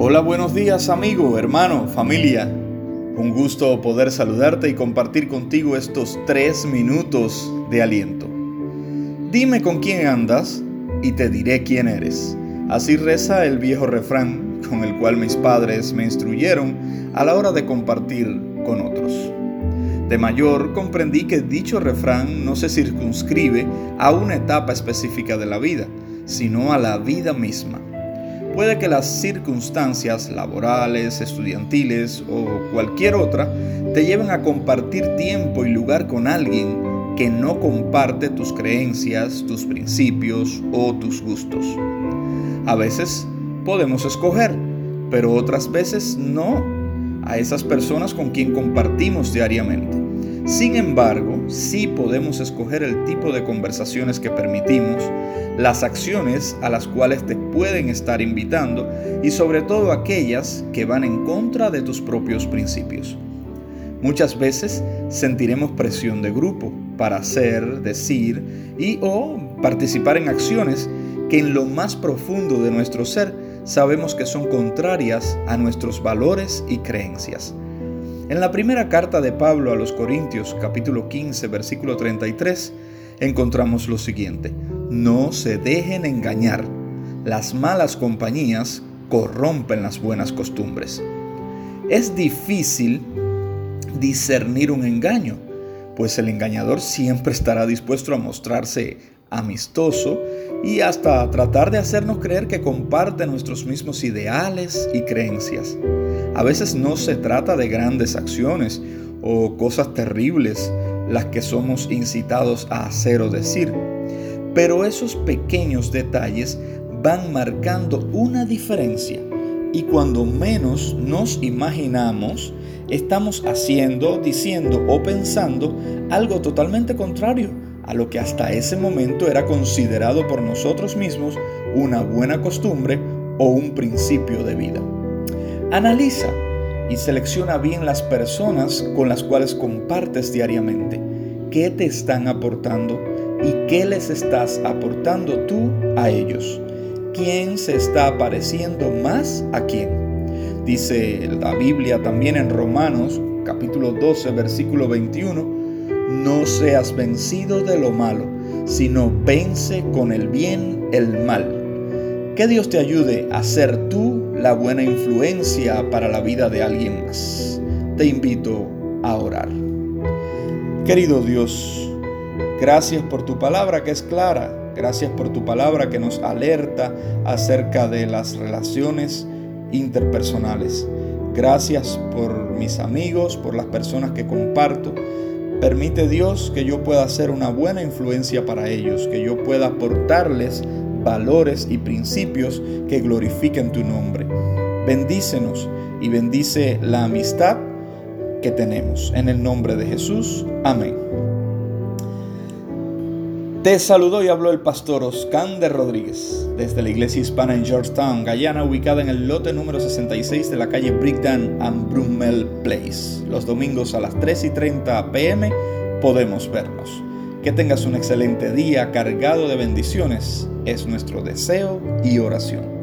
Hola, buenos días amigo, hermano, familia. Un gusto poder saludarte y compartir contigo estos tres minutos de aliento. Dime con quién andas y te diré quién eres. Así reza el viejo refrán con el cual mis padres me instruyeron a la hora de compartir con otros. De mayor comprendí que dicho refrán no se circunscribe a una etapa específica de la vida, sino a la vida misma. Puede que las circunstancias laborales, estudiantiles o cualquier otra te lleven a compartir tiempo y lugar con alguien que no comparte tus creencias, tus principios o tus gustos. A veces podemos escoger, pero otras veces no a esas personas con quien compartimos diariamente. Sin embargo, sí podemos escoger el tipo de conversaciones que permitimos, las acciones a las cuales te pueden estar invitando y sobre todo aquellas que van en contra de tus propios principios. Muchas veces sentiremos presión de grupo para hacer, decir y o participar en acciones que en lo más profundo de nuestro ser sabemos que son contrarias a nuestros valores y creencias. En la primera carta de Pablo a los Corintios, capítulo 15, versículo 33, encontramos lo siguiente, no se dejen engañar, las malas compañías corrompen las buenas costumbres. Es difícil discernir un engaño, pues el engañador siempre estará dispuesto a mostrarse amistoso y hasta tratar de hacernos creer que comparte nuestros mismos ideales y creencias. A veces no se trata de grandes acciones o cosas terribles las que somos incitados a hacer o decir, pero esos pequeños detalles van marcando una diferencia y cuando menos nos imaginamos, estamos haciendo, diciendo o pensando algo totalmente contrario a lo que hasta ese momento era considerado por nosotros mismos una buena costumbre o un principio de vida. Analiza y selecciona bien las personas con las cuales compartes diariamente. ¿Qué te están aportando y qué les estás aportando tú a ellos? ¿Quién se está pareciendo más a quién? Dice la Biblia también en Romanos capítulo 12 versículo 21 no seas vencido de lo malo, sino vence con el bien el mal. Que Dios te ayude a ser tú la buena influencia para la vida de alguien más. Te invito a orar. Querido Dios, gracias por tu palabra que es clara. Gracias por tu palabra que nos alerta acerca de las relaciones interpersonales. Gracias por mis amigos, por las personas que comparto. Permite Dios que yo pueda ser una buena influencia para ellos, que yo pueda aportarles valores y principios que glorifiquen tu nombre. Bendícenos y bendice la amistad que tenemos. En el nombre de Jesús. Amén. Te saludó y habló el pastor Oscar Rodríguez desde la iglesia hispana en Georgetown, Guyana, ubicada en el lote número 66 de la calle Brickdan and Brummel Place. Los domingos a las 3 y 30 pm podemos vernos. Que tengas un excelente día cargado de bendiciones es nuestro deseo y oración.